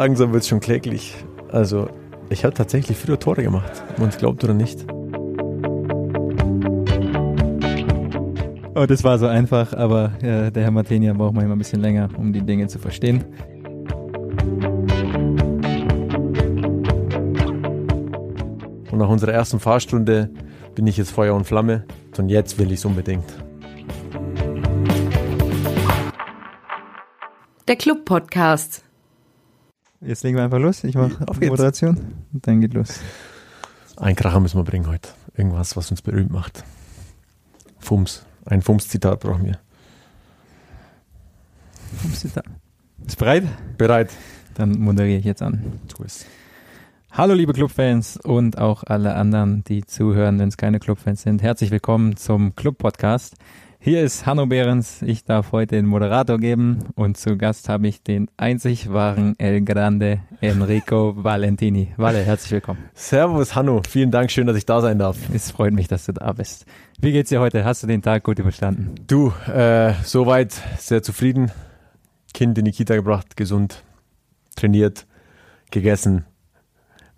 langsam wird es schon kläglich. Also, ich habe tatsächlich früher Tore gemacht. Man es glaubt oder nicht. Oh, das war so einfach, aber äh, der Herr Martenia braucht manchmal ein bisschen länger, um die Dinge zu verstehen. Und nach unserer ersten Fahrstunde bin ich jetzt Feuer und Flamme. Und jetzt will ich es unbedingt. Der Club-Podcast. Jetzt legen wir einfach los. Ich mache Auf geht's. Moderation. Und dann geht los. Ein Kracher müssen wir bringen heute. Irgendwas, was uns berühmt macht. Fums. Ein Fums-Zitat brauchen wir. Ist bereit? Bereit. Dann moderiere ich jetzt an. Tu es. Hallo liebe Clubfans und auch alle anderen, die zuhören, wenn es keine Clubfans sind. Herzlich willkommen zum Club-Podcast. Hier ist Hanno Behrens. Ich darf heute den Moderator geben und zu Gast habe ich den einzig wahren El Grande Enrico Valentini. Valle, herzlich willkommen. Servus, Hanno. Vielen Dank. Schön, dass ich da sein darf. Es freut mich, dass du da bist. Wie geht's dir heute? Hast du den Tag gut überstanden? Du, äh, soweit sehr zufrieden. Kind in die Kita gebracht, gesund, trainiert, gegessen.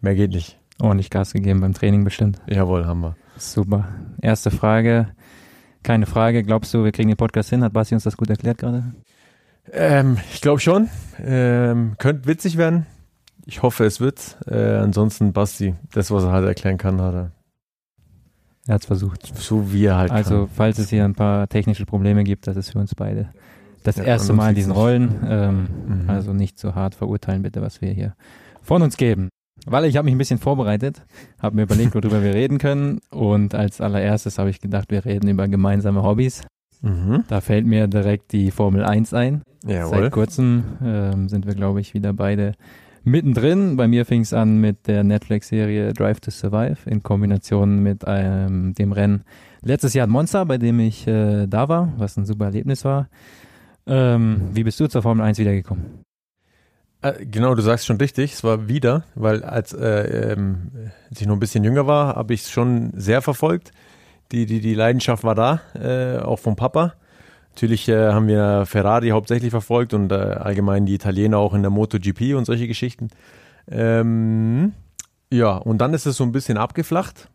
Mehr geht nicht. Ordentlich Gas gegeben beim Training bestimmt. Jawohl, haben wir. Super. Erste Frage. Keine Frage. Glaubst du, wir kriegen den Podcast hin? Hat Basti uns das gut erklärt gerade? Ähm, ich glaube schon. Ähm, könnte witzig werden. Ich hoffe, es wird. Äh, ansonsten, Basti, das, was er halt erklären kann, hat er. Er hat's versucht. So wie er halt Also, kann. falls es hier ein paar technische Probleme gibt, das ist für uns beide das Ja, erste Mal in diesen. Rollen. Ähm, Mhm. Also nicht so hart verurteilen, bitte, was wir hier von uns geben. Weil ich habe mich ein bisschen vorbereitet, habe mir überlegt, worüber wir reden können. Und als allererstes habe ich gedacht, wir reden über gemeinsame Hobbys. Mhm. Da fällt mir direkt die Formel 1 ein. Jawohl. Seit kurzem ähm, sind wir, glaube ich, wieder beide mittendrin. Bei mir fing es an mit der Netflix-Serie Drive to Survive in Kombination mit ähm, dem Rennen letztes Jahr in Monza, bei dem ich äh, da war, was ein super Erlebnis war. Ähm, wie bist du zur Formel 1 wiedergekommen? Äh, genau, du sagst schon richtig. Es war wieder, weil als, äh, ähm, als ich noch ein bisschen jünger war, habe ich es schon sehr verfolgt. Die, die, die Leidenschaft war da, äh, auch vom Papa. Natürlich äh, haben wir Ferrari hauptsächlich verfolgt und äh, allgemein die Italiener auch in der MotoGP und solche Geschichten. Ähm, ja, und dann ist es so ein bisschen abgeflacht.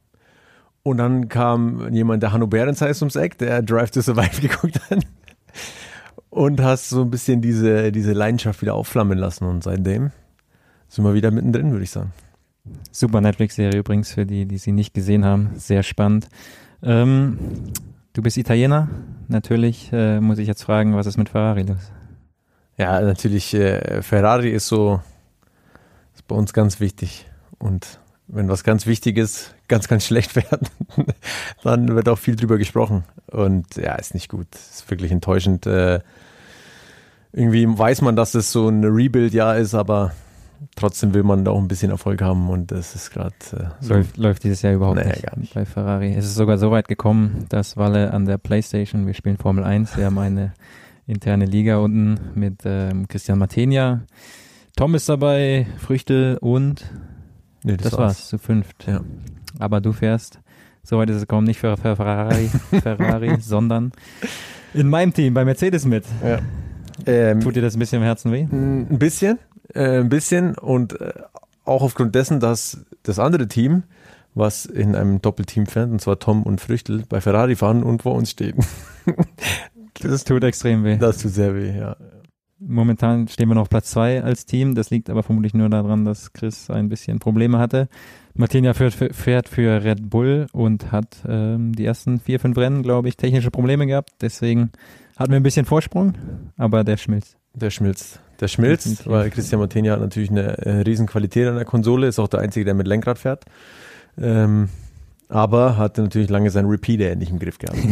Und dann kam jemand, der Hanno Behrens heißt, ums Eck, der Drive to Survive geguckt hat. Und hast so ein bisschen diese, diese Leidenschaft wieder aufflammen lassen. Und seitdem sind wir wieder mittendrin, würde ich sagen. Super Netflix-Serie übrigens für die, die sie nicht gesehen haben. Sehr spannend. Ähm, du bist Italiener. Natürlich äh, muss ich jetzt fragen, was ist mit Ferrari los? Ja, natürlich, äh, Ferrari ist so, ist bei uns ganz wichtig. Und wenn was ganz wichtig ist, ganz, ganz schlecht werden, dann wird auch viel drüber gesprochen. Und ja, ist nicht gut. Ist wirklich enttäuschend. Äh, irgendwie weiß man, dass es so ein Rebuild-Jahr ist, aber trotzdem will man da auch ein bisschen Erfolg haben. Und das ist gerade äh, so. Läuft, läuft dieses Jahr überhaupt Nee, nicht nicht. bei Ferrari. Es ist sogar so weit gekommen, dass Walle an der Playstation, wir spielen Formel 1, wir haben eine interne Liga unten mit ähm, Christian Matenia. Tom ist dabei, Früchte und Nee, das, war's, zu fünft. Ja. Aber du fährst, soweit ist es gekommen, nicht für, für Ferrari, Ferrari sondern in meinem Team, bei Mercedes mit. Ja. Ähm, Tut dir das ein bisschen im Herzen weh? Ein bisschen, äh, ein bisschen und äh, auch aufgrund dessen, dass das andere Team, was in einem Doppelteam fährt, und zwar Tom und Früchtel, bei Ferrari fahren und vor uns stehen. Das tut extrem weh. Das tut sehr weh, ja. Momentan stehen wir noch auf Platz zwei als Team. Das liegt aber vermutlich nur daran, dass Chris ein bisschen Probleme hatte. Für- fährt für Red Bull und hat ähm, die ersten vier, fünf Rennen, glaube ich, technische Probleme gehabt. Deswegen hatten wir ein bisschen Vorsprung, aber der schmilzt. Der schmilzt. Der schmilzt, Definitiv. weil Christian Martini hat natürlich eine äh, riesen Qualität an der Konsole, ist auch der Einzige, der mit Lenkrad fährt. Ähm, aber hatte natürlich lange seinen Repeater nicht im Griff gehabt.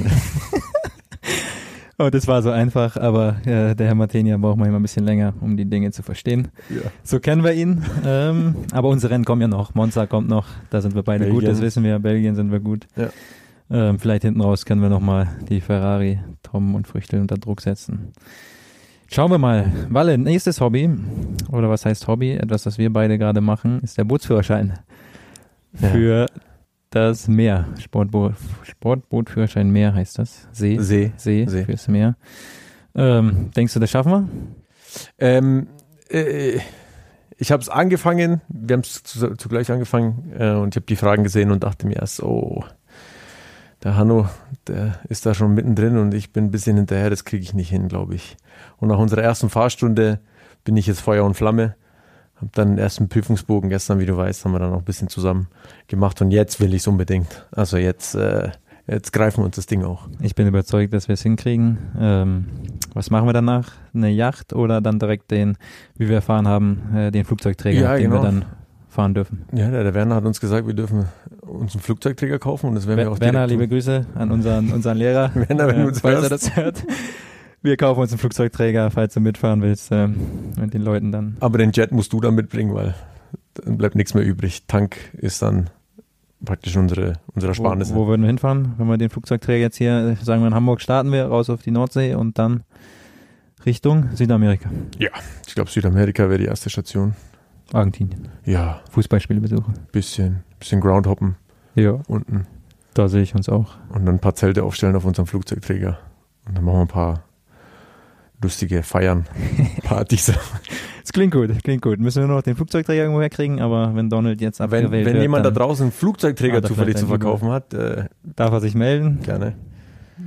Oh, das war so einfach, aber äh, der Herr Martinia braucht manchmal ein bisschen länger, um die Dinge zu verstehen. ja. So kennen wir ihn. ähm, aber unsere Rennen kommen ja noch. Monza kommt noch. Da sind wir beide gut, Belgien. das wissen wir. Belgien sind wir gut. Ja. Ähm, vielleicht hinten raus können wir nochmal die Ferrari, Tom und Früchtel unter Druck setzen. Schauen wir mal. Walle, nächstes Hobby, oder was heißt Hobby? Etwas, was wir beide gerade machen, ist der Bootsführerschein. Ja. Für das Meer. Sportboot, Sportbootführerschein Meer heißt das. See. See. See, See. fürs Meer. Ähm, denkst du, das schaffen wir? Ähm, äh, ich habe es angefangen, wir haben es zugleich angefangen äh, und ich habe die Fragen gesehen und dachte mir erst, oh, der Hanno, der ist da schon mittendrin und ich bin ein bisschen hinterher, das kriege ich nicht hin, glaube ich. Und nach unserer ersten Fahrstunde bin ich jetzt Feuer und Flamme. Hab dann den ersten Prüfungsbogen gestern, wie du weißt, haben wir dann noch ein bisschen zusammen gemacht und jetzt will ich es unbedingt. Also jetzt, äh, jetzt greifen wir uns das Ding auch. Ich bin überzeugt, dass wir es hinkriegen. Ähm, was machen wir danach? Eine Yacht oder dann direkt den, wie wir erfahren haben, äh, den Flugzeugträger, Ja, den genau. wir dann fahren dürfen. Ja, der, der Werner hat uns gesagt, wir dürfen uns einen Flugzeugträger kaufen und das werden wir auch Werner, liebe. Grüße an unseren, unseren Lehrer. Werner, wenn du uns falls er hörst. das hört. Wir kaufen uns einen Flugzeugträger, falls du mitfahren willst, ähm, mit den Leuten dann. Aber den Jet musst du dann mitbringen, weil dann bleibt nichts mehr übrig. Tank ist dann praktisch unsere, unsere Ersparnisse. Wo, wo würden wir hinfahren? Wenn wir den Flugzeugträger jetzt hier, äh, sagen wir in Hamburg, starten wir, raus auf die Nordsee und dann Richtung Südamerika, Ich glaube, Südamerika wäre die erste Station. Argentinien. Ja, Fußballspiele besuchen. bisschen, bisschen Groundhoppen Ja, unten da sehe ich uns auch. und dann ein paar Zelte aufstellen auf unserem Flugzeugträger. Und dann machen wir ein paar lustige Feiern, Partys. Es klingt gut, klingt gut. Müssen wir nur noch den Flugzeugträger irgendwo herkriegen, aber wenn Donald jetzt wenn abgewählt wenn wird, jemand da draußen einen Flugzeugträger Ah, zufällig zu verkaufen hat, äh, darf er sich melden. gerne.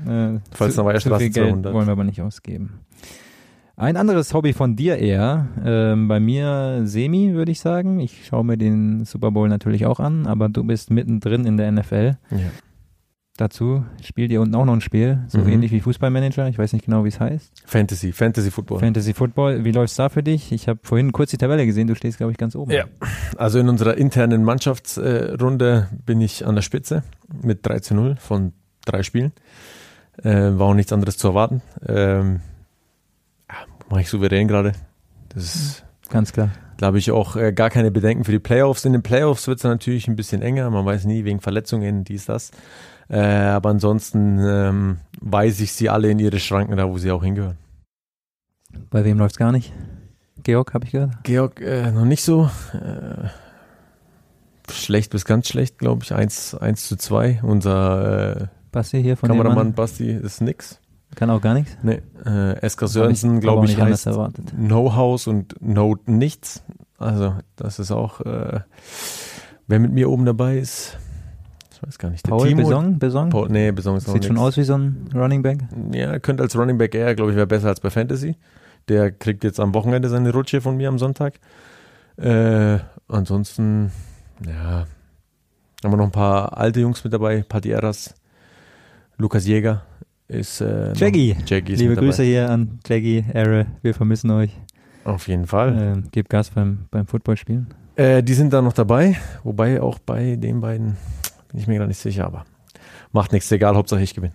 Äh, Falls zu, Weiherstraße zu viel Geld 200. wollen wir aber nicht ausgeben. Ein anderes Hobby von dir eher, ähm, bei mir semi, würde ich sagen. Ich schaue mir den Super Bowl natürlich auch an, aber du bist mittendrin in der NFL. Ja. Dazu spielt ihr unten auch noch ein Spiel, so Mhm. ähnlich wie Fußballmanager. Ich weiß nicht genau, wie es heißt. Fantasy, Fantasy Football. Fantasy Football. Wie läuft's da für dich? Ich habe vorhin kurz die Tabelle gesehen. Du stehst, glaube ich, ganz oben. Ja. Also in unserer internen Mannschaftsrunde bin ich an der Spitze mit 3 zu 0 von drei Spielen. Äh, war auch nichts anderes zu erwarten. Ähm, Mache ich souverän gerade. Das ist, Ganz klar. glaube ich, auch äh, gar keine Bedenken für die Playoffs. In den Playoffs wird es natürlich ein bisschen enger. Man weiß nie, wegen Verletzungen, dies, das. Äh, aber ansonsten ähm, weise ich sie alle in ihre Schranken, da wo sie auch hingehören. Bei wem läuft's gar nicht? Georg, habe ich gehört. Georg, äh, noch nicht so. Äh, schlecht bis ganz schlecht, glaube ich. 1, 1 zu 2. Unser äh, Basti hier von Kameramann Basti ist nix. Kann auch gar nichts. Nee, äh, Esker Sörensen, glaube ich, nicht anders heißt. No House und No Nichts. Also, das ist auch, äh, wer mit mir oben dabei ist, ich weiß gar nicht. Der Paul Timo, Besong, Besong. Paul, nee, Besong ist Sieht schon nix. aus wie so ein Running Back. Ja, könnte als Running Back eher, glaube ich, wäre besser als bei Fantasy. Der kriegt jetzt am Wochenende seine Rutsche von mir am Sonntag. Äh, ansonsten, ja, haben wir noch ein paar alte Jungs mit dabei. Patieras, Lukas Jäger ist. Äh, Jaggy. Liebe. Grüße hier an Jaggy, Erre. Wir vermissen euch. Auf jeden Fall. Ähm, gebt Gas beim, beim Footballspielen. Äh, die sind da noch dabei, wobei auch bei den beiden bin ich mir gar nicht sicher, aber macht nichts, egal, Hauptsache ich gewinne.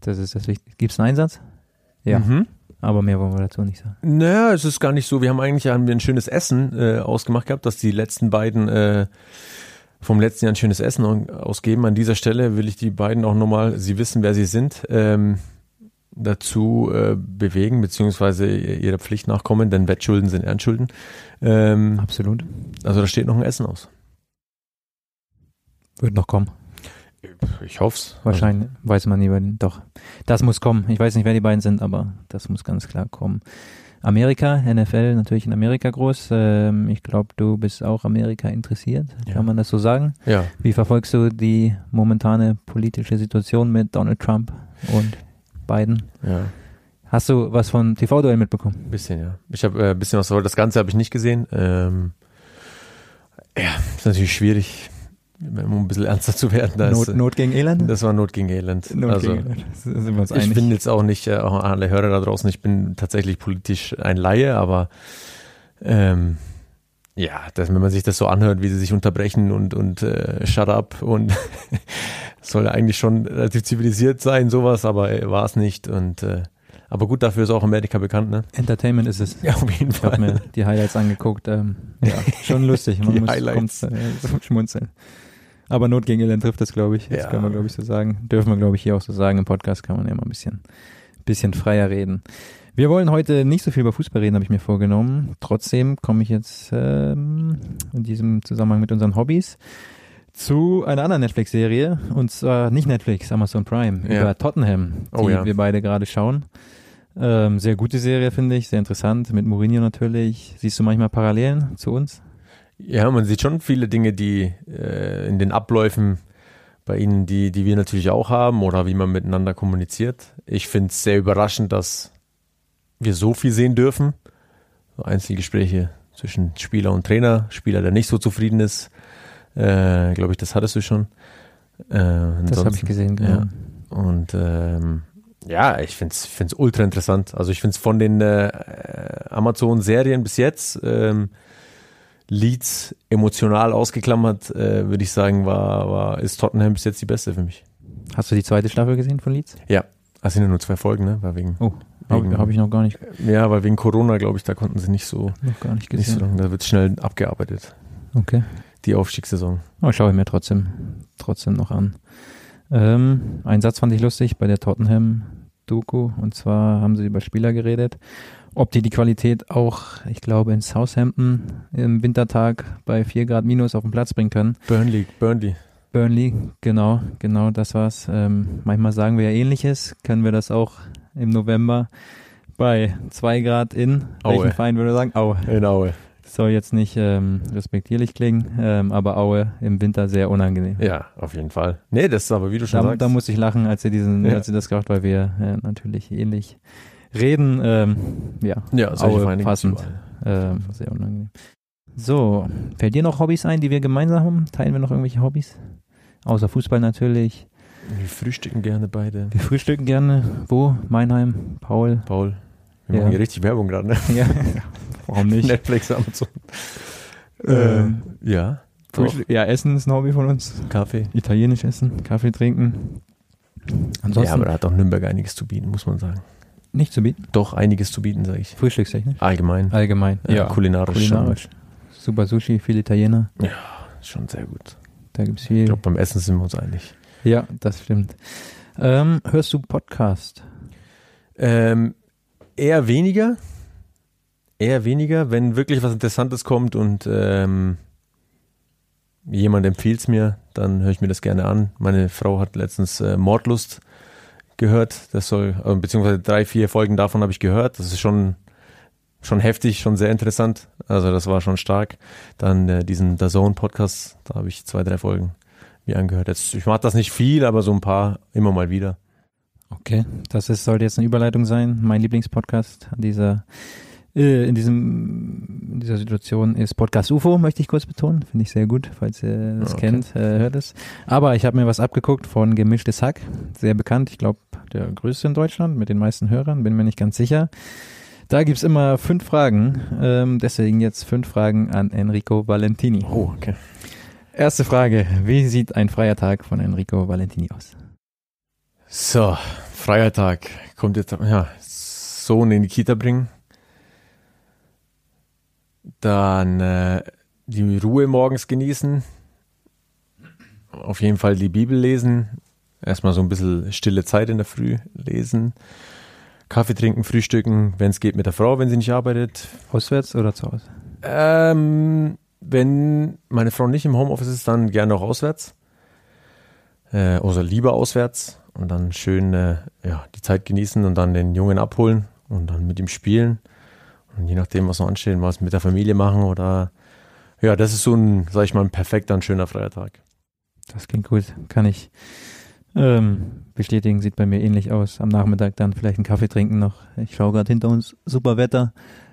Das ist das Wichtigste. Gibt es einen Einsatz? Ja, Mhm. aber mehr wollen wir dazu nicht sagen. Naja, es ist gar nicht so. Wir haben eigentlich haben wir ein schönes Essen äh, ausgemacht gehabt, dass die letzten beiden äh, vom letzten Jahr ein schönes Essen au- ausgeben. An dieser Stelle will ich die beiden auch nochmal, sie wissen, wer sie sind, ähm, dazu äh, bewegen, beziehungsweise ihrer Pflicht nachkommen, denn Wettschulden sind Ernschulden. Ähm, Absolut. also da steht noch ein Essen aus. Wird noch kommen. Ich hoff's. Wahrscheinlich. Weiß man nie. Doch. Das muss kommen. Ich weiß nicht, wer die beiden sind, aber das muss ganz klar kommen. Amerika, NFL, natürlich in Amerika groß. Ähm, ich glaube, du bist auch Amerika interessiert. Ja. Kann man das so sagen? Ja. Wie verfolgst du die momentane politische Situation mit Donald Trump und Biden? Ja. Hast du was von TV-Duell mitbekommen? Ein bisschen, ja. Ich habe äh, ein bisschen was verfolgt. Das Ganze habe ich nicht gesehen. Ähm, ja, ist natürlich schwierig, um ein bisschen ernster zu werden. Da Not, ist, Not gegen Elend? das war Not gegen Elend. Not also, gegen Elend. Sind wir uns ich einig. bin jetzt auch nicht, äh, auch an alle Hörer da draußen, ich bin tatsächlich politisch ein Laie, aber ähm, ja, dass, wenn man sich das so anhört, wie sie sich unterbrechen und, und äh, shut up und soll eigentlich schon relativ zivilisiert sein, sowas, aber äh, war es nicht. Und äh, aber gut, dafür ist auch Amerika bekannt, ne? Entertainment ist es. Ja, auf jeden Ich habe mir die Highlights angeguckt. Ähm, ja, schon lustig. Man Die muss Highlights. kommt, äh, schmunzeln. Aber Not gegen Elend trifft das, glaube ich. Das Ja. können wir, glaube ich, so sagen. Dürfen wir, glaube ich, hier auch so sagen. Im Podcast kann man ja mal ein bisschen, bisschen freier reden. Wir wollen heute nicht so viel über Fußball reden, habe ich mir vorgenommen. Trotzdem komme ich jetzt ähm, in diesem Zusammenhang mit unseren Hobbys zu einer anderen Netflix-Serie. Und zwar nicht Netflix, Amazon Prime. Ja. Über Tottenham, die Oh ja. wir beide gerade schauen. Ähm, sehr gute Serie, finde ich, sehr interessant. Mit Mourinho natürlich. Siehst du manchmal Parallelen zu uns? Ja, man sieht schon viele Dinge, die äh, in den Abläufen bei ihnen, die, die wir natürlich auch haben oder wie man miteinander kommuniziert. Ich finde es sehr überraschend, dass wir so viel sehen dürfen. So Einzelgespräche zwischen Spieler und Trainer, Spieler, der nicht so zufrieden ist. Äh, Glaube ich, das hattest du schon. Äh, das habe ich gesehen, genau. Ja. Und ähm, ja, ich finde es ultra interessant. Also ich finde es von den äh, Amazon-Serien bis jetzt ähm, Leeds emotional ausgeklammert, äh, würde ich sagen, war, war, ist Tottenham bis jetzt die beste für mich. Hast du die zweite Staffel gesehen von Leeds? Ja. Das sind ja nur zwei Folgen, ne? War wegen, oh, habe hab ich noch gar nicht. Ja, weil wegen Corona, glaube ich, da konnten sie nicht so. Noch gar nicht gesehen. Nicht so lange, da wird schnell abgearbeitet. Okay. Die Aufstiegssaison. Oh, schaue ich mir trotzdem, trotzdem noch an. Ähm, ein Satz fand ich lustig bei der Tottenham-Doku. Und zwar haben sie über Spieler geredet. Ob die die Qualität auch, ich glaube, in Southampton im Wintertag bei 4 Grad minus auf den Platz bringen können. Burnley, Burnley. Burnley, genau, genau, das war's. Ähm, manchmal sagen wir ja ähnliches. Können wir das auch im November bei 2 Grad in, Aue. welchen Verein würde sagen? Aue. In Aue. Soll jetzt nicht ähm, respektierlich klingen, ähm, aber Aue im Winter sehr unangenehm. Ja, auf jeden Fall. Nee, das ist aber, wie du schon da, sagst. Da muss ich lachen, als ihr diesen, ja. als ihr das gemacht, weil wir äh, natürlich ähnlich reden. Ähm, ja, ja Aue passend. Ähm, sehr unangenehm. So, fällt dir noch Hobbys ein, die wir gemeinsam haben? Teilen wir noch irgendwelche Hobbys? Außer Fußball natürlich. Wir frühstücken gerne beide. Wir frühstücken gerne. Wo? Meinheim, Paul. Paul. Wir ja. machen hier richtig Werbung gerade, ne? Ja. Warum nicht? Netflix, Amazon. Ähm, ja. Ja, Essen ist ein Hobby von uns. Kaffee. Italienisch essen, Kaffee trinken. Ansonsten, ja, aber da hat auch Nürnberg einiges zu bieten, muss man sagen. Nicht zu bieten? Doch, einiges zu bieten, sage ich. Frühstückstechnisch? Allgemein. Allgemein, ja. ja. Kulinarisch. Kulinarisch. Super Sushi, viel Italiener. Ja, schon sehr gut. Da gibt es viel. Ich glaube, beim Essen sind wir uns einig. Ja, das stimmt. Ähm, hörst du Podcast? Ähm, eher weniger. Eher weniger, wenn wirklich was Interessantes kommt und ähm, jemand empfiehlt es mir, dann höre ich mir das gerne an. Meine Frau hat letztens äh, Mordlust gehört. Das soll, äh, beziehungsweise drei, vier Folgen davon habe ich gehört. Das ist schon, schon heftig, schon sehr interessant. Also das war schon stark. Dann äh, diesen The Zone Podcast, da habe ich zwei, drei Folgen mir angehört. Jetzt, ich mache das nicht viel, aber so ein paar immer mal wieder. Okay, das ist, sollte jetzt eine Überleitung sein. Mein Lieblingspodcast an dieser äh, in, diesem, in dieser Situation ist Podcast UFO, möchte ich kurz betonen. Finde ich sehr gut, falls ihr das okay. kennt, äh, hört es. Aber ich habe mir was abgeguckt von Gemischtes Hack, sehr bekannt. Ich glaube, der größte in Deutschland mit den meisten Hörern, bin mir nicht ganz sicher. Da gibt's immer fünf Fragen, ähm, deswegen jetzt fünf Fragen an Enrico Valentini. Oh, okay. Erste Frage, wie sieht ein freier Tag von Enrico Valentini aus? So, freier Tag. Kommt jetzt, ja, Sohn in die Kita bringen, dann äh, die Ruhe morgens genießen. Auf jeden Fall die Bibel lesen. Erstmal so ein bisschen stille Zeit in der Früh lesen. Kaffee trinken, frühstücken, wenn es geht mit der Frau, wenn sie nicht arbeitet. Auswärts oder zu Hause? Ähm, wenn meine Frau nicht im Homeoffice ist, dann gerne auch auswärts. Äh, also lieber auswärts und dann schön äh, ja, die Zeit genießen und dann den Jungen abholen und dann mit ihm spielen. Und je nachdem, was noch ansteht, was mit der Familie machen oder ja, das ist so ein, sag ich mal, ein perfekter und schöner freier Tag. Das klingt gut. Kann ich ähm, bestätigen, sieht bei mir ähnlich aus. Am Nachmittag dann vielleicht einen Kaffee trinken noch. Ich schaue gerade hinter uns, super Wetter.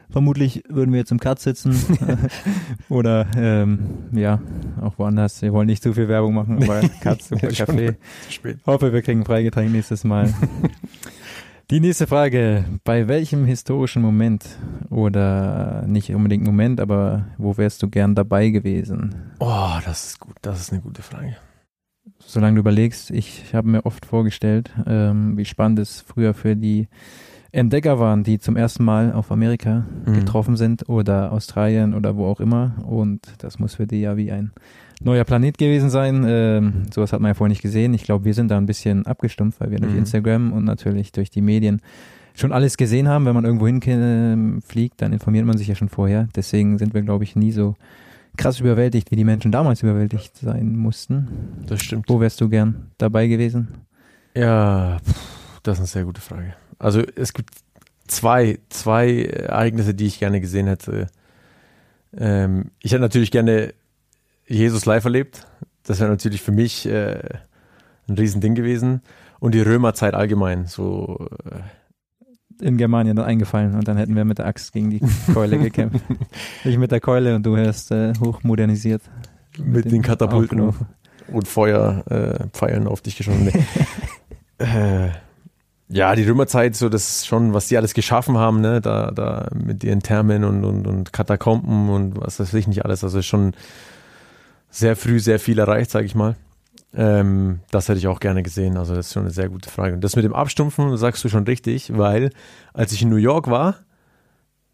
Vermutlich würden wir jetzt im Cut sitzen oder ähm, ja, auch woanders. Wir wollen nicht zu viel Werbung machen, aber Cut, super Kaffee. Hoffe, wir kriegen ein Freigetränk nächstes Mal. Die nächste Frage. Bei welchem historischen Moment oder nicht unbedingt Moment, aber wo wärst du gern dabei gewesen? Oh, das ist gut. Das ist eine gute Frage. Solange du überlegst, ich habe mir oft vorgestellt, ähm, wie spannend es früher für die Entdecker waren, die zum ersten Mal auf Amerika mhm. getroffen sind oder Australien oder wo auch immer. Und das muss für die ja wie ein neuer Planet gewesen sein. Ähm, sowas hat man ja vorher nicht gesehen. Ich glaube, wir sind da ein bisschen abgestumpft, weil wir durch mhm. Instagram und natürlich durch die Medien schon alles gesehen haben. Wenn man irgendwo hin äh, fliegt, dann informiert man sich ja schon vorher. Deswegen sind wir, glaube ich, nie so krass überwältigt, wie die Menschen damals überwältigt sein mussten. Das stimmt. Wo wärst du gern dabei gewesen? Ja, das ist eine sehr gute Frage. Also es gibt zwei, zwei Ereignisse, die ich gerne gesehen hätte. Ähm, ich hätte natürlich gerne Jesus live erlebt. Das wäre natürlich für mich äh, ein Riesending gewesen. Und die Römerzeit allgemein. So, äh in Germanien dann eingefallen und dann hätten wir mit der Axt gegen die Keule gekämpft. ich mit der Keule und du wärst äh, hochmodernisiert. Mit, mit den Katapulten und Feuerpfeilen äh, auf dich geschossen. äh, ja, die Römerzeit, so das schon, was die alles geschaffen haben, ne, da, da mit ihren Thermen und, und, und Katakomben und was weiß ich nicht alles. Also schon sehr früh sehr viel erreicht, sage ich mal. Ähm, das hätte ich auch gerne gesehen. Also das ist schon eine sehr gute Frage. Und das mit dem Abstumpfen sagst du schon richtig, weil als ich in New York war,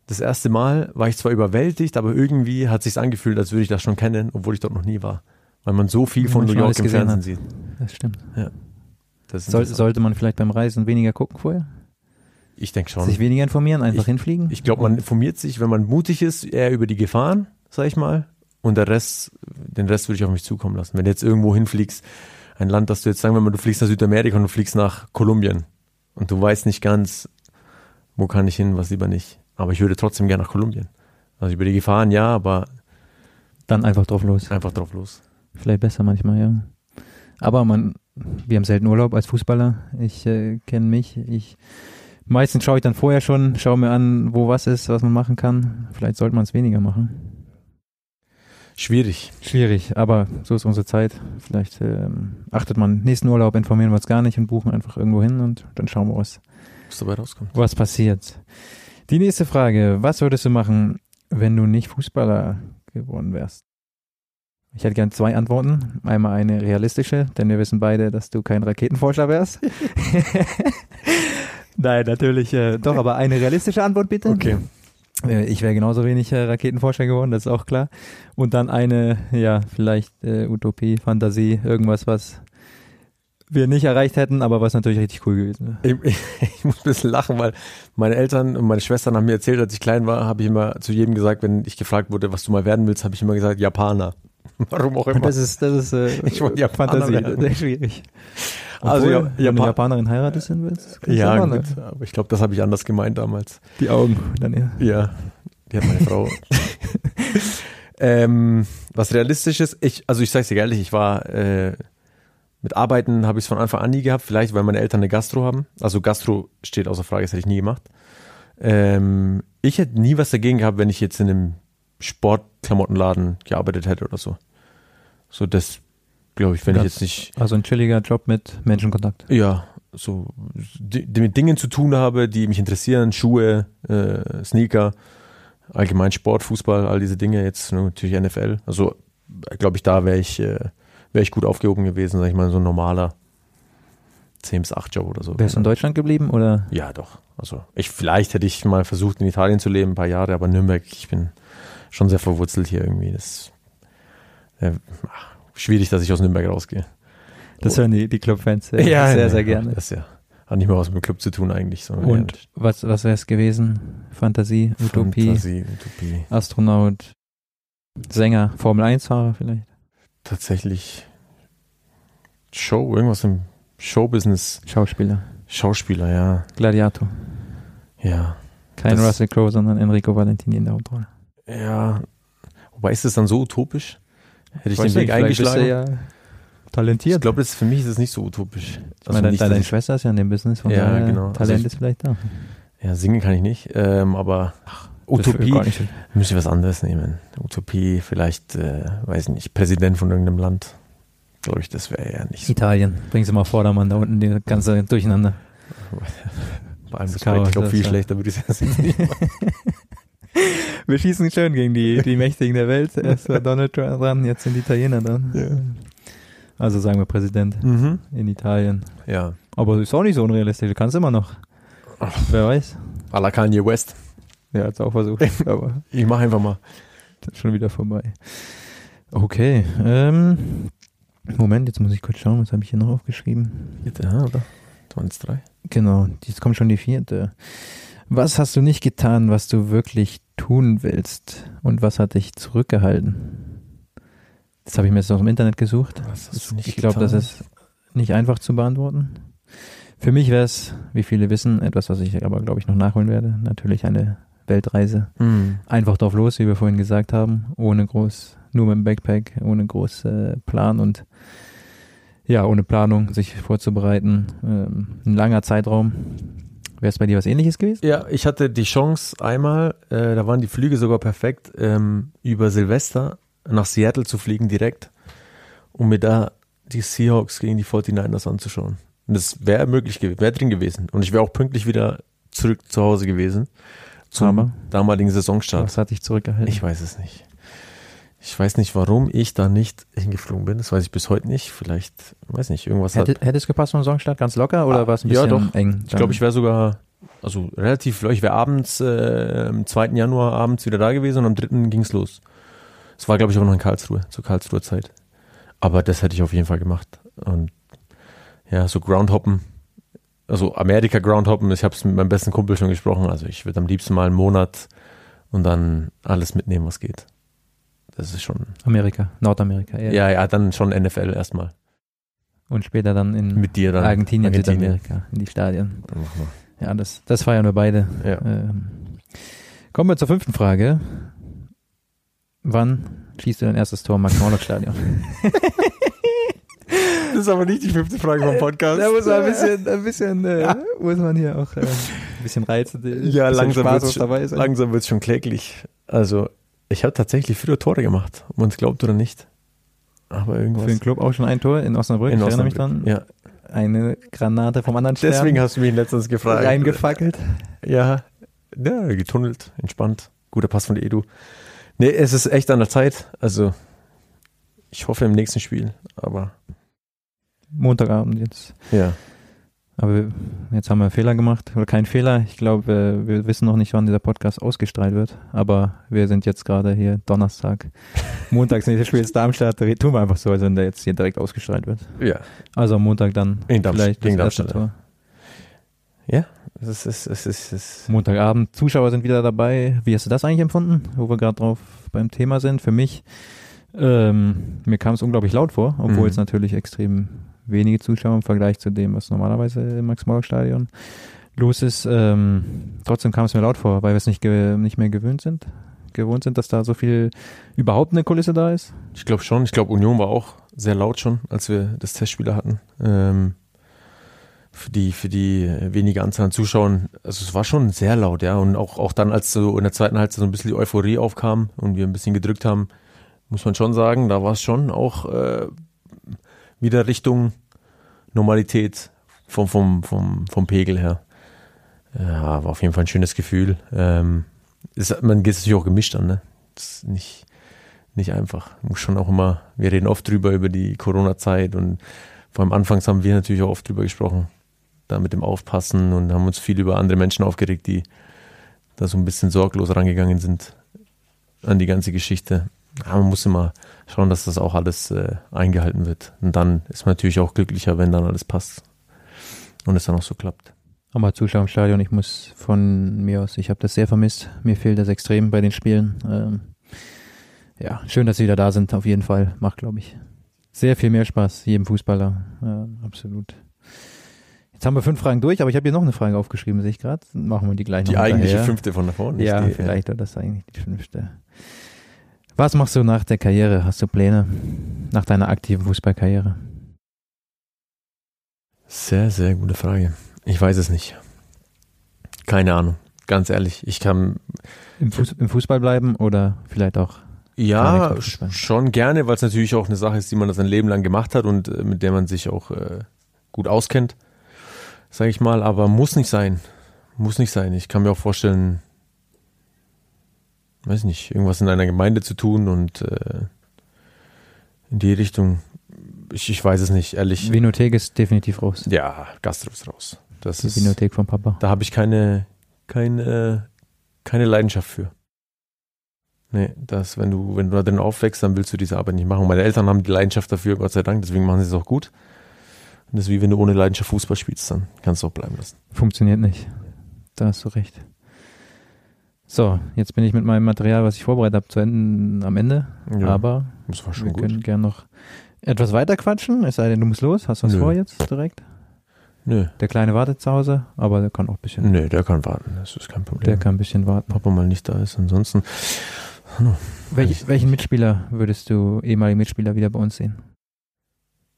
das erste Mal war ich zwar überwältigt, aber irgendwie hat sich angefühlt, als würde ich das schon kennen, obwohl ich dort noch nie war. Weil man so viel von New York im Fernsehen hat. sieht. Das stimmt. Ja. Soll, sollte man vielleicht beim Reisen weniger gucken vorher? Ich denke schon. Sich weniger informieren, einfach ich, hinfliegen? Ich glaube, man informiert sich, wenn man mutig ist, eher über die Gefahren, sag ich mal. Und der Rest, den Rest würde ich auf mich zukommen lassen. Wenn du jetzt irgendwo hinfliegst, ein Land, das du jetzt, sagen wir mal, du fliegst nach Südamerika und du fliegst nach Kolumbien und du weißt nicht ganz, wo kann ich hin, was lieber nicht. Aber ich würde trotzdem gerne nach Kolumbien. Also über die Gefahren ja, aber dann einfach drauf los. Einfach drauf los. Vielleicht besser manchmal, ja. Aber man, wir haben selten Urlaub als Fußballer. Ich äh, kenne mich. Ich meistens schaue ich dann vorher schon, schaue mir an, wo was ist, was man machen kann. Vielleicht sollte man es weniger machen. Schwierig. Schwierig, aber so ist unsere Zeit. Vielleicht ähm, achtet man nächsten Urlaub, informieren wir uns gar nicht und buchen einfach irgendwo hin und dann schauen wir, was, was dabei rauskommt. Was passiert. Die nächste Frage: Was würdest du machen, wenn du nicht Fußballer geworden wärst? Ich hätte gern zwei Antworten. Einmal eine realistische, denn wir wissen beide, dass du kein Raketenforscher wärst. Nein, natürlich äh, doch, aber eine realistische Antwort bitte. Okay. Äh, ich wäre genauso wenig äh, Raketenforscher geworden, das ist auch klar. Und dann eine, ja, vielleicht äh, Utopie, Fantasie, irgendwas, was wir nicht erreicht hätten, aber was natürlich richtig cool gewesen wäre. Ich, ich, ich, muss ein bisschen lachen, weil meine Eltern und meine Schwestern haben mir erzählt, als ich klein war, habe ich immer zu jedem gesagt, wenn ich gefragt wurde, was du mal werden willst, habe ich immer gesagt, Japaner. Warum auch immer. Das ist, das ist äh, ich wollte Fantasie, das ist schwierig. Also Obwohl, ja, wenn Japan du Japanerin heiratest, sind willst, ja, gut, aber ich glaube, das habe ich anders gemeint damals. Die Augen dann eher. Ja, die hat meine Frau. ähm, was realistisch ist, ich, also ich sage dir ehrlich, ich war äh, mit Arbeiten habe ich es von Anfang an nie gehabt, vielleicht weil meine Eltern eine Gastro haben. Also Gastro steht außer Frage, das hätte ich nie gemacht. Ähm, ich hätte nie was dagegen gehabt, wenn ich jetzt in einem Sportklamottenladen gearbeitet hätte oder so. So das glaube ich, wenn das, ich jetzt nicht. Also ein chilliger Job mit Menschenkontakt. Ja, so die, die mit Dingen zu tun habe, die mich interessieren, Schuhe, äh, Sneaker, allgemein Sport, Fußball, all diese Dinge, jetzt natürlich NFL. Also glaube ich, da wäre ich, äh, wäre ich gut aufgehoben gewesen, sag ich mal, so ein normaler 10 bis 8 Job oder so. Wärst du in Deutschland geblieben oder? Ja, doch. Also ich vielleicht hätte ich mal versucht in Italien zu leben, ein paar Jahre, aber Nürnberg, ich bin schon sehr verwurzelt hier irgendwie. Das äh, schwierig, dass ich aus Nürnberg rausgehe. Das hören die, die Clubfans äh, ja, sehr, sehr gerne. Das ja. Hat nicht mehr was mit dem Club zu tun eigentlich. Und ja. was, was wäre es gewesen? Fantasie, Utopie, Fantasie, Utopie, Astronaut, Sänger, Formel 1-Fahrer vielleicht? Tatsächlich Show, irgendwas im Showbusiness. Schauspieler. Schauspieler, ja. Gladiator. Ja. Kein Russell Crowe, sondern Enrico Valentini in der Hauptrolle. Ja. Wobei ist das dann so utopisch? Hätte ich, ich den Weg eingeschlagen? Ja talentiert. Ich glaube, das für mich ist es nicht so utopisch. Ich also meine, nicht, deine Schwester ist ja in dem Business, von ja, genau. Talent also ich, ist vielleicht da. Ja, singen kann ich nicht, ähm, aber ach, Utopie müsste ich was anderes nehmen. Utopie, vielleicht, äh, weiß nicht, Präsident von irgendeinem Land. Glaube ich, das wäre ja nicht so. Italien, bringen Sie mal Vordermann da unten, die ganze Durcheinander. Bei allem Respekt, ich glaube, viel schlechter würde ich es jetzt nicht machen. Wir schießen schön gegen die, die Mächtigen der Welt. Erst war Donald Trump dran, jetzt sind die Italiener dran. Ja. Also sagen wir Präsident mhm. in Italien. Ja. Aber ist auch nicht so unrealistisch. Du kannst immer noch. Wer weiß. A la Kanye West. Ja, hat's auch versucht. aber ich mache einfach mal. Schon wieder vorbei. Okay. Ähm, Moment, jetzt muss ich kurz schauen, was habe ich hier noch aufgeschrieben? Vierte, oder? Jetzt drei. Genau, jetzt kommt schon die vierte. Was hast du nicht getan, was du wirklich tun willst? Und was hat dich zurückgehalten? Das habe ich mir jetzt aus dem Internet gesucht. ich glaube, das ist nicht einfach zu beantworten. Für mich wäre es, wie viele wissen, etwas, was ich aber, glaube ich, noch nachholen werde. Natürlich eine Weltreise. Mhm. Einfach drauf los, wie wir vorhin gesagt haben, ohne groß, nur mit dem Backpack, ohne groß äh, Plan und ja, ohne Planung sich vorzubereiten. Ähm, ein langer Zeitraum. Wäre es bei dir was ähnliches gewesen? Ja, ich hatte die Chance einmal, äh, da waren die Flüge sogar perfekt, ähm, über Silvester nach Seattle zu fliegen direkt, um mir da die Seahawks gegen die 49ers anzuschauen. Und das wäre möglich gewesen, wäre drin gewesen. Und ich wäre auch pünktlich wieder zurück zu Hause gewesen. Zum Aber? damaligen Saisonstart. Was hat dich zurückgehalten? Ich weiß es nicht. Ich weiß nicht, warum ich da nicht hingeflogen bin. Das weiß ich bis heute nicht. Vielleicht, weiß nicht, irgendwas Hätte, hat. hätte es gepasst vom Songstart ganz locker oder Ah, war es ein ja, bisschen doch. eng? Ich glaube, ich wäre sogar, also relativ, ich wäre abends, äh, am 2. Januar abends wieder da gewesen und am 3. ging's los. Es war, glaube ich, auch noch in Karlsruhe, zur Karlsruher Zeit. Aber das hätte ich auf jeden Fall gemacht. Und ja, so Groundhoppen, also Amerika Groundhoppen, ich habe es mit meinem besten Kumpel schon gesprochen. Also ich würde am liebsten mal einen Monat und dann alles mitnehmen, was geht. Das ist schon, Amerika, Nordamerika. eher. ja, ja, dann schon NFL erstmal. Und später dann in Mit dir dann. Argentinien, Argentinien. Südamerika, in die Stadien. Ja, das, das feiern wir beide. Ja. Ähm, kommen wir zur fünften Frage. Wann schießt du dein erstes Tor im Max-Morlock-Stadion? Das ist aber nicht die fünfte Frage vom Podcast. Da muss man ein bisschen, ein bisschen, äh, muss man hier auch äh, ein bisschen reizen. Ja. Langsam wird es schon kläglich. Also, ich habe tatsächlich viele Tore gemacht, ob man es glaubt oder nicht. Aber irgendwas. Für den Club auch schon ein Tor in Osnabrück, in ich erinnere mich dran. Ja, Eine Granate vom anderen Stern deswegen hast du mich letztens gefragt. reingefackelt. Ja, ja, getunnelt, entspannt. Guter Pass von Edu. Nee, es ist echt an der Zeit. Also, ich hoffe im nächsten Spiel. Aber Montagabend jetzt. ja, Aber jetzt haben wir einen Fehler gemacht. Oder keinen Fehler. Ich glaube, äh, wir wissen noch nicht, wann dieser Podcast ausgestrahlt wird. Aber wir sind jetzt gerade hier Donnerstag. Montags nächstes Spiel ist Darmstadt. Da Tun wir einfach so, als wenn der jetzt hier direkt ausgestrahlt wird. ja. Also am Montag dann In Darmstadt, vielleicht das gegen erste Darmstadt, Tor. Ja, es ist, es ist, es ist, es ist Montagabend. Zuschauer sind wieder dabei. Wie hast du das eigentlich empfunden, wo wir gerade drauf beim Thema sind? Für mich, ähm, mir kam es unglaublich laut vor, obwohl Mhm. es natürlich extrem wenige Zuschauer im Vergleich zu dem, was normalerweise im Max-Morlock-Stadion los ist. Ähm, trotzdem kam es mir laut vor, weil wir es nicht, nicht mehr gewöhnt sind. Gewohnt sind, dass da so viel überhaupt eine Kulisse da ist. Ich glaube schon. Ich glaube, Union war auch sehr laut schon, als wir das Testspiel hatten. Ähm, für die, für die wenige Anzahl an Zuschauern. Also es war schon sehr laut, ja. Und auch, auch dann, als so in der zweiten Halbzeit so ein bisschen die Euphorie aufkam und wir ein bisschen gedrückt haben, muss man schon sagen, da war es schon auch äh, wieder Richtung Normalität vom, vom, vom, vom Pegel her. Ja, war auf jeden Fall ein schönes Gefühl. Ähm, ist, man geht es natürlich auch gemischt an, ne? Das ist nicht, nicht einfach. Muss schon auch immer, wir reden oft drüber, über die Corona-Zeit und vor allem anfangs haben wir natürlich auch oft drüber gesprochen, da mit dem Aufpassen und haben uns viel über andere Menschen aufgeregt, die da so ein bisschen sorglos rangegangen sind an die ganze Geschichte. Aber man muss immer schauen, dass das auch alles äh, eingehalten wird. Und dann ist man natürlich auch glücklicher, wenn dann alles passt und es dann auch so klappt. Aber Zuschauer im Stadion, ich muss von mir aus, ich habe das sehr vermisst. Mir fehlt das extrem bei den Spielen. Ähm, ja, schön, dass sie wieder da sind, auf jeden Fall. Macht, glaube ich, sehr viel mehr Spaß, jedem Fußballer. Ja, absolut. Jetzt haben wir fünf Fragen durch, aber ich habe hier noch eine Frage aufgeschrieben, sehe ich gerade. Machen wir die gleich Die noch eigentliche hinterher. fünfte von da vorne. Ja, die, äh, vielleicht war das eigentlich die fünfte. Was machst du nach der Karriere? Hast du Pläne nach deiner aktiven Fußballkarriere? Sehr, sehr gute Frage. Ich weiß es nicht. Keine Ahnung. Ganz ehrlich. Ich kann, Im, Fuß, im Fußball bleiben oder vielleicht auch ja, schon gerne, weil es natürlich auch eine Sache ist, die man das sein Leben lang gemacht hat und äh, mit der man sich auch äh, gut auskennt, sage ich mal. Aber muss nicht sein. Muss nicht sein. Ich kann mir auch vorstellen, weiß nicht, irgendwas in einer Gemeinde zu tun und äh, in die Richtung. Ich, ich weiß es nicht, ehrlich. Vinothek ist definitiv raus. Ja, Gastro ist raus. Das Die ist, Vinothek vom Papa. da habe ich keine, keine, keine Leidenschaft für. Nee, das, wenn du, wenn du da drin aufwächst, dann willst du diese Arbeit nicht machen. Meine Eltern haben die Leidenschaft dafür, Gott sei Dank, deswegen machen sie es auch gut. Und das ist wie wenn du ohne Leidenschaft Fußball spielst, dann kannst du auch bleiben lassen. Funktioniert nicht. Da hast du recht. So, jetzt bin ich mit meinem Material, was ich vorbereitet habe, zu Ende, am Ende. Ja, Aber das war schon wir gut. können gern noch etwas weiter quatschen. Es sei denn, du musst los. Hast du was Nö. vor jetzt direkt? Nö. Der Kleine wartet zu Hause, aber der kann auch ein bisschen, Nö, der kann warten. Das ist kein Problem. der kann ein bisschen warten. Papa mal nicht da ist. Ansonsten. Welch, welchen Mitspieler würdest du, ehemaligen Mitspieler, wieder bei uns sehen?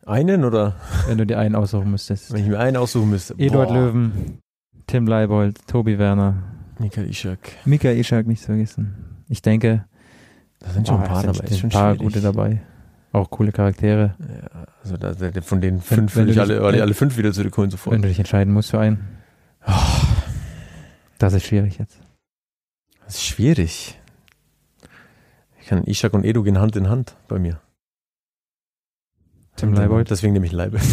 Einen oder Wenn du dir einen aussuchen müsstest. wenn ich mir einen aussuchen müsste? Eduard Boah. Löwen, Tim Leibold, Tobi Werner, Michael Ishak. Mika Ishak nicht zu vergessen. Ich denke, Da sind schon boah, ein paar dabei. Ein paar schwierig. gute dabei. Auch coole Charaktere. Ja, also da, von den fünf wenn würde ich alle, alle, alle fünf wieder zurückholen sofort. Wenn du dich entscheiden musst für einen. Das ist schwierig jetzt. Das ist schwierig. Ich kann Ishak und Edu gehen Hand in Hand bei mir. Tim Leibold. Deswegen nehme ich Leibe.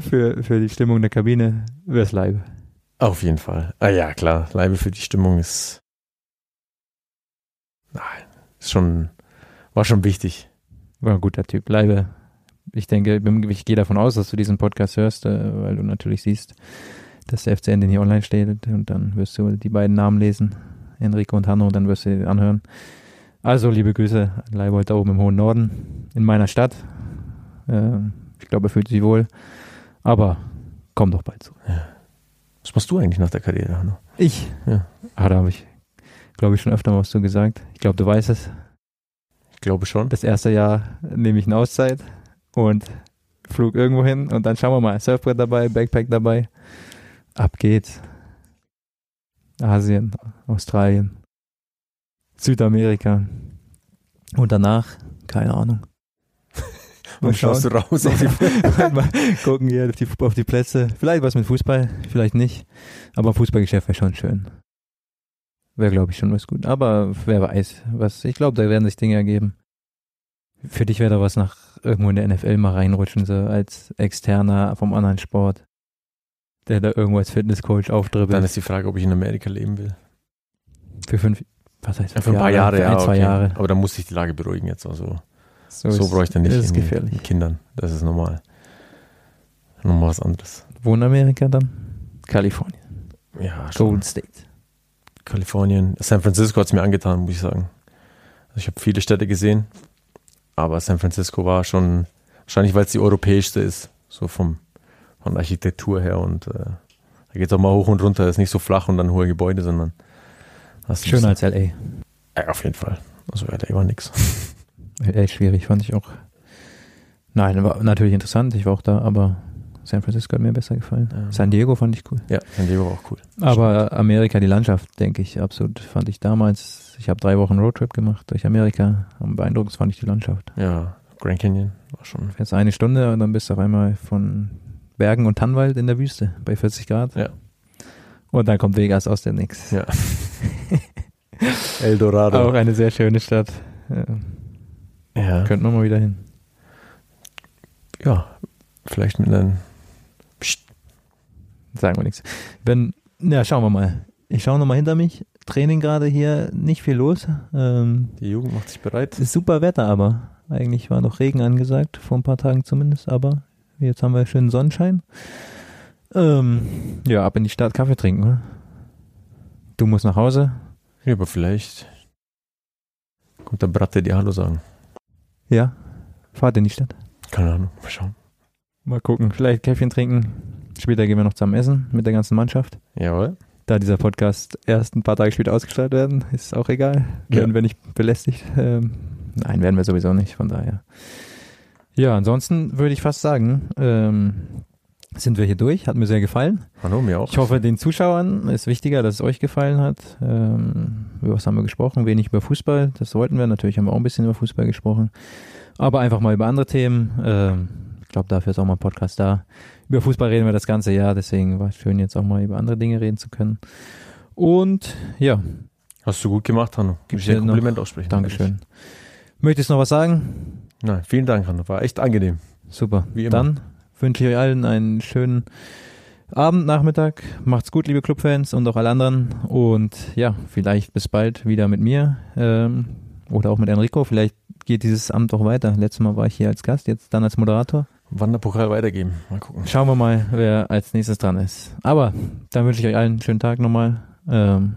für, für die Stimmung der Kabine wäre es Leibe. Auf jeden Fall. Ah ja, klar. Leibe für die Stimmung ist. Nein, ist schon, war schon wichtig. War ein guter Typ. Leibe. Ich denke, ich gehe davon aus, dass du diesen Podcast hörst, äh, weil du natürlich siehst, dass der FCN den hier online steht und dann wirst du die beiden Namen lesen, Enrico und Hanno, und dann wirst du den anhören. Also liebe Grüße an Leibold da oben im hohen Norden, in meiner Stadt. Äh, ich glaube, er fühlt sich wohl. Aber komm doch bald zu. Was machst du eigentlich nach der Karriere, Hanno? Ich? Ja. Ah, da habe ich, glaube ich, schon öfter mal was zu gesagt. Ich glaube, du weißt es. Ich glaube schon. Das erste Jahr nehme ich eine Auszeit und flug irgendwo hin und dann schauen wir mal. Surfbrett dabei, Backpack dabei. Ab geht's. Asien, Australien, Südamerika. Und danach, keine Ahnung. Wann schaust du raus? Auf die gucken hier auf die, auf die Plätze. Vielleicht was mit Fußball, vielleicht nicht. Aber Fußballgeschäft wäre schon schön. Wäre, glaube ich, schon was gut. Aber wer weiß, was. Ich glaube, da werden sich Dinge ergeben. Für dich wäre da was nach irgendwo in der NFL mal reinrutschen, so als Externer vom anderen Sport. Der da irgendwo als Fitnesscoach aufdribbelt. Dann ist die Frage, ob ich in Amerika leben will. für fünf, was heißt Ja, für ein paar Jahre, Für ja. ein, zwei okay. Jahre. Aber dann muss sich die Lage beruhigen jetzt. Also, So, so dann nicht ist gefährlich. mit Kindern. Das ist normal. Nochmal was anderes. Wo in Amerika dann? Kalifornien. Ja, schon. Golden State. Kalifornien. San Francisco hat es mir angetan, muss ich sagen. Also ich habe viele Städte gesehen, aber San Francisco war schon, wahrscheinlich weil es die europäischste ist, so vom, von der Architektur her und äh, da geht es auch mal hoch und runter, ist nicht so flach und dann hohe Gebäude, sondern Schöner als LA. Ja, auf jeden Fall. Also LA war nix. LA schwierig, fand ich auch. Nein, war natürlich interessant, ich war auch da, aber San Francisco hat mir besser gefallen. Ja. San Diego fand ich cool. Ja, San Diego war auch cool. Aber Amerika, die Landschaft, denke ich, absolut fand ich damals. Ich habe drei Wochen Roadtrip gemacht durch Amerika. Am beeindruckendsten fand ich die Landschaft. Ja, Grand Canyon war schon. Jetzt eine Stunde und dann bist du auf einmal von Bergen und Tannwald in der Wüste bei 40 Grad. Ja. Und dann kommt Vegas aus dem Nix. Ja. El Dorado. Auch eine sehr schöne Stadt. Ja, ja. könnten wir mal wieder hin. ja, vielleicht mit einem. Sagen wir nichts. Wenn, ja, schauen wir mal. Ich schaue nochmal hinter mich. Training gerade hier, nicht viel los. Ähm, Die Jugend macht sich bereit. ist super Wetter, aber eigentlich war noch Regen angesagt, vor ein paar Tagen zumindest, aber jetzt haben wir schönen Sonnenschein. Ähm, ja, ab in die Stadt Kaffee trinken, oder? Du musst nach Hause. Ja, aber vielleicht kommt der Bratte dir Hallo sagen. Ja, fahrt in die Stadt. Keine Ahnung, mal schauen. Mal gucken, vielleicht Käffchen trinken. Später gehen wir noch zusammen essen mit der ganzen Mannschaft. Jawohl. Da dieser Podcast erst ein paar Tage später ausgestrahlt werden, ist auch egal. Ja. Werden wir nicht belästigt. Ähm, nein, werden wir sowieso nicht, von daher. Ja, ansonsten würde ich fast sagen, ähm, sind wir hier durch. Hat mir sehr gefallen. Hallo, mir auch. Ich hoffe, den Zuschauern ist wichtiger, dass es euch gefallen hat. Ähm, über was haben wir gesprochen? Wenig über Fußball. Das wollten wir. Natürlich haben wir auch ein bisschen über Fußball gesprochen. Aber einfach mal über andere Themen. Ähm, ich glaube, dafür ist auch mal ein Podcast da. Über Fußball reden wir das ganze Jahr. Deswegen war es schön, jetzt auch mal über andere Dinge reden zu können. Und ja, Hast du gut gemacht, Hanno. Gibst dir ein hier noch- Kompliment aussprechen. Dankeschön. Möchtest du noch was sagen? Nein, vielen Dank, Hanno. War echt angenehm. Super. Wie immer. Dann wünsche ich euch allen einen schönen Abend, Nachmittag. Macht's gut, liebe Clubfans und auch alle anderen. Und ja, vielleicht bis bald wieder mit mir ähm, oder auch mit Enrico. Vielleicht geht dieses Amt auch weiter. Letztes Mal war ich hier als Gast, jetzt dann als Moderator. Wanderpokal weitergeben. Mal gucken. Schauen wir mal, wer als nächstes dran ist. Aber dann wünsche ich euch allen einen schönen Tag nochmal. Ähm,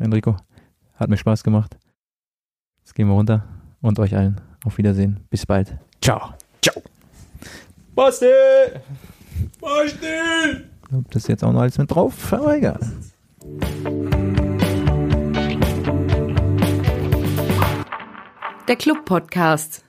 Enrico, hat mir Spaß gemacht. Jetzt gehen wir runter und euch allen auf Wiedersehen. Bis bald. Ciao. Ciao. Basti! War still! Ob das jetzt auch noch alles mit drauf, aber egal. Der Club Podcast.